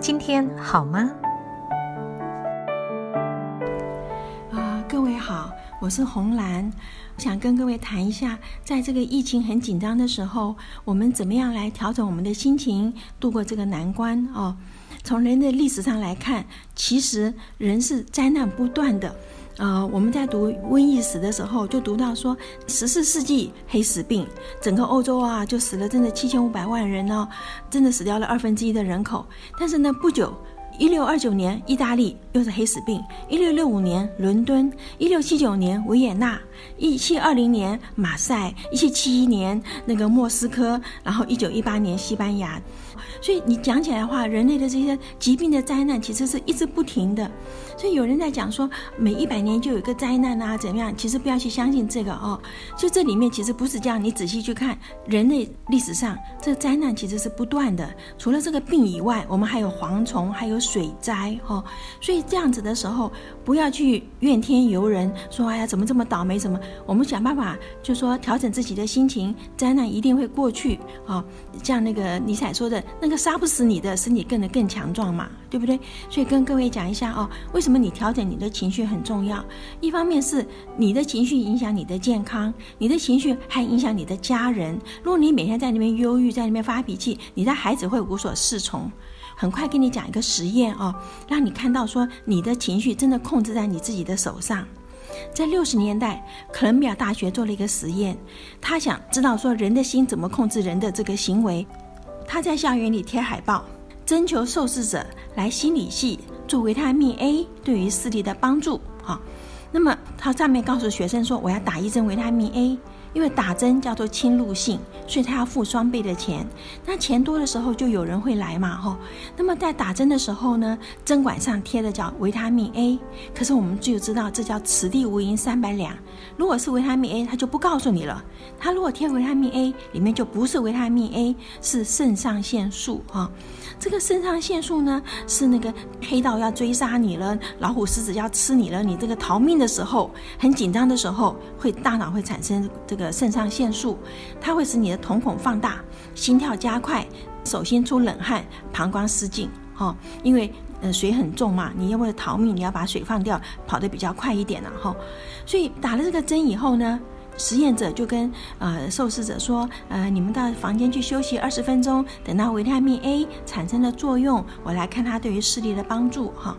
今天好吗？啊，各位好，我是红兰，想跟各位谈一下，在这个疫情很紧张的时候，我们怎么样来调整我们的心情，度过这个难关哦。从人的历史上来看，其实人是灾难不断的。呃，我们在读瘟疫史的时候，就读到说，十四世纪黑死病，整个欧洲啊，就死了真的七千五百万人呢，真的死掉了二分之一的人口。但是呢，不久，一六二九年，意大利又是黑死病；一六六五年，伦敦；一六七九年，维也纳；一七二零年，马赛；一七七一年，那个莫斯科；然后一九一八年，西班牙。所以你讲起来的话，人类的这些疾病的灾难其实是一直不停的。所以有人在讲说，每一百年就有一个灾难啊，怎么样？其实不要去相信这个哦。就这里面其实不是这样，你仔细去看人类历史上，这灾难其实是不断的。除了这个病以外，我们还有蝗虫，还有水灾哦。所以这样子的时候，不要去怨天尤人，说哎呀怎么这么倒霉？怎么？我们想办法，就说调整自己的心情，灾难一定会过去啊。像那个尼采说的那个。杀不死你的，使你变得更强壮嘛，对不对？所以跟各位讲一下哦，为什么你调整你的情绪很重要？一方面是你的情绪影响你的健康，你的情绪还影响你的家人。如果你每天在那边忧郁，在那边发脾气，你的孩子会无所适从。很快跟你讲一个实验哦，让你看到说你的情绪真的控制在你自己的手上。在六十年代，哥伦比亚大学做了一个实验，他想知道说人的心怎么控制人的这个行为。他在校园里贴海报，征求受试者来心理系做维他命 A 对于视力的帮助。哈，那么他上面告诉学生说，我要打一针维他命 A。因为打针叫做侵入性，所以他要付双倍的钱。那钱多的时候就有人会来嘛，吼。那么在打针的时候呢，针管上贴的叫维他命 A，可是我们就知道这叫此地无银三百两。如果是维他命 A，他就不告诉你了。他如果贴维他命 A，里面就不是维他命 A，是肾上腺素哈。这个肾上腺素呢，是那个黑道要追杀你了，老虎狮子要吃你了，你这个逃命的时候，很紧张的时候，会大脑会产生这个肾上腺素，它会使你的瞳孔放大，心跳加快，手心出冷汗，膀胱失禁，哈，因为呃水很重嘛，你要为了逃命，你要把水放掉，跑得比较快一点了，哈，所以打了这个针以后呢。实验者就跟呃受试者说：“呃，你们到房间去休息二十分钟，等到维他命 A 产生了作用，我来看它对于视力的帮助。”哈，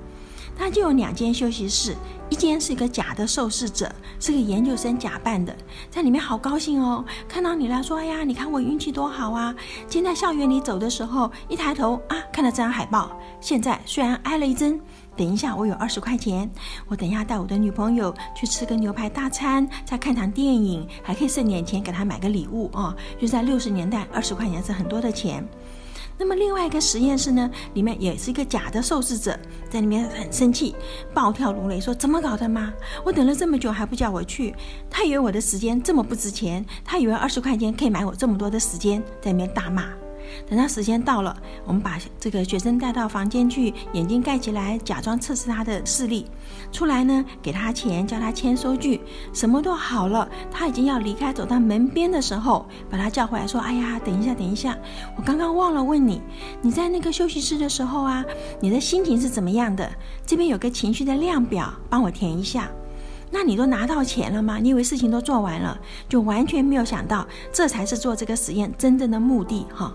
他就有两间休息室，一间是一个假的受试者，是个研究生假扮的，在里面好高兴哦，看到你了，说：“哎呀，你看我运气多好啊！今天在校园里走的时候，一抬头啊，看到这张海报。现在虽然挨了一针。”等一下，我有二十块钱，我等一下带我的女朋友去吃个牛排大餐，再看场电影，还可以剩点钱给她买个礼物啊！就在六十年代，二十块钱是很多的钱。那么另外一个实验室呢，里面也是一个假的受试者，在里面很生气，暴跳如雷，说：“怎么搞的嘛？我等了这么久还不叫我去？他以为我的时间这么不值钱，他以为二十块钱可以买我这么多的时间，在里面大骂。”等到时间到了，我们把这个学生带到房间去，眼睛盖起来，假装测试他的视力。出来呢，给他钱，叫他签收据，什么都好了。他已经要离开，走到门边的时候，把他叫回来，说：“哎呀，等一下，等一下，我刚刚忘了问你，你在那个休息室的时候啊，你的心情是怎么样的？这边有个情绪的量表，帮我填一下。”那你都拿到钱了吗？你以为事情都做完了，就完全没有想到，这才是做这个实验真正的目的哈。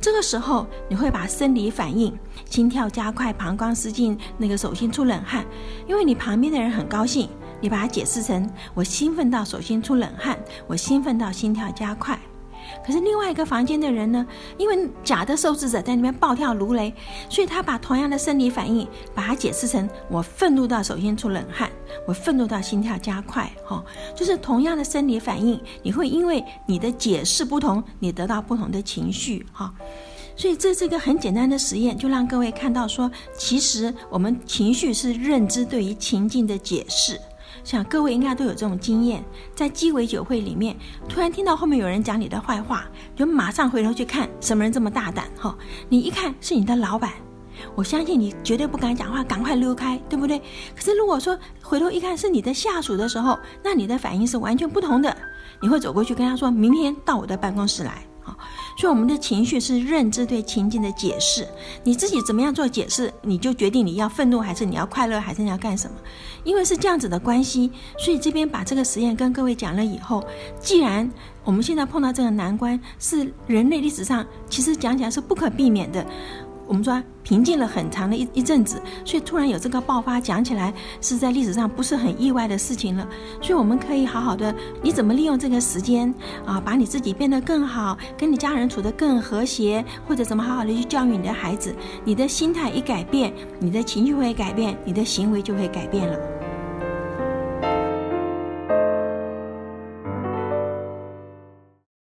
这个时候你会把生理反应，心跳加快，膀胱失禁，那个手心出冷汗，因为你旁边的人很高兴，你把它解释成我兴奋到手心出冷汗，我兴奋到心跳加快。可是另外一个房间的人呢？因为假的受试者在那边暴跳如雷，所以他把同样的生理反应，把它解释成我愤怒到手心出冷汗，我愤怒到心跳加快，哈，就是同样的生理反应，你会因为你的解释不同，你得到不同的情绪，哈。所以这是一个很简单的实验，就让各位看到说，其实我们情绪是认知对于情境的解释。像各位应该都有这种经验，在鸡尾酒会里面，突然听到后面有人讲你的坏话，就马上回头去看什么人这么大胆哈？你一看是你的老板，我相信你绝对不敢讲话，赶快溜开，对不对？可是如果说回头一看是你的下属的时候，那你的反应是完全不同的，你会走过去跟他说明天到我的办公室来。所以我们的情绪是认知对情境的解释，你自己怎么样做解释，你就决定你要愤怒还是你要快乐还是你要干什么。因为是这样子的关系，所以这边把这个实验跟各位讲了以后，既然我们现在碰到这个难关是人类历史上其实讲起来是不可避免的。我们说平静了很长的一一阵子，所以突然有这个爆发，讲起来是在历史上不是很意外的事情了。所以我们可以好好的，你怎么利用这个时间啊，把你自己变得更好，跟你家人处得更和谐，或者怎么好好的去教育你的孩子，你的心态一改变，你的情绪会改变，你的行为就会改变了。